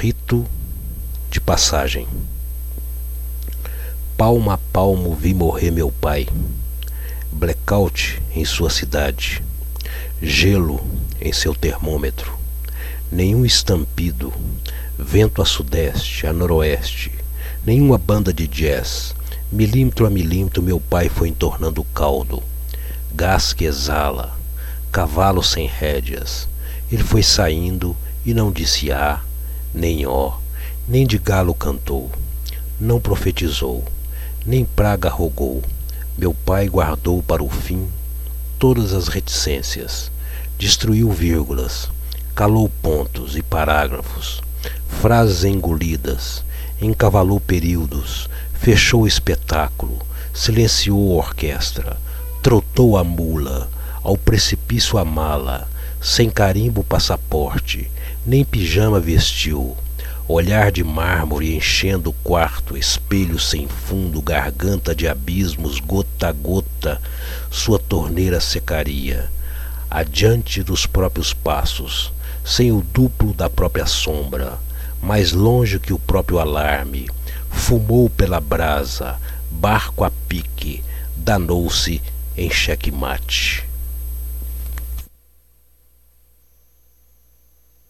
Rito de passagem. Palmo a palmo vi morrer meu pai. Blackout em sua cidade. Gelo em seu termômetro. Nenhum estampido. Vento a sudeste, a noroeste. Nenhuma banda de jazz. Milímetro a milímetro meu pai foi entornando o caldo. Gás que exala. Cavalo sem rédeas. Ele foi saindo e não disse A, nem ó, nem de galo cantou, não profetizou, nem praga rogou. Meu pai guardou para o fim todas as reticências, destruiu vírgulas, calou pontos e parágrafos, frases engolidas, encavalou períodos, fechou o espetáculo, silenciou a orquestra, trotou a mula, ao precipício a mala, sem carimbo passaporte, nem pijama vestiu. Olhar de mármore enchendo o quarto, espelho sem fundo, garganta de abismos, gota a gota, sua torneira secaria. Adiante dos próprios passos, sem o duplo da própria sombra, mais longe que o próprio alarme, fumou pela brasa, barco a pique, danou-se em xeque-mate.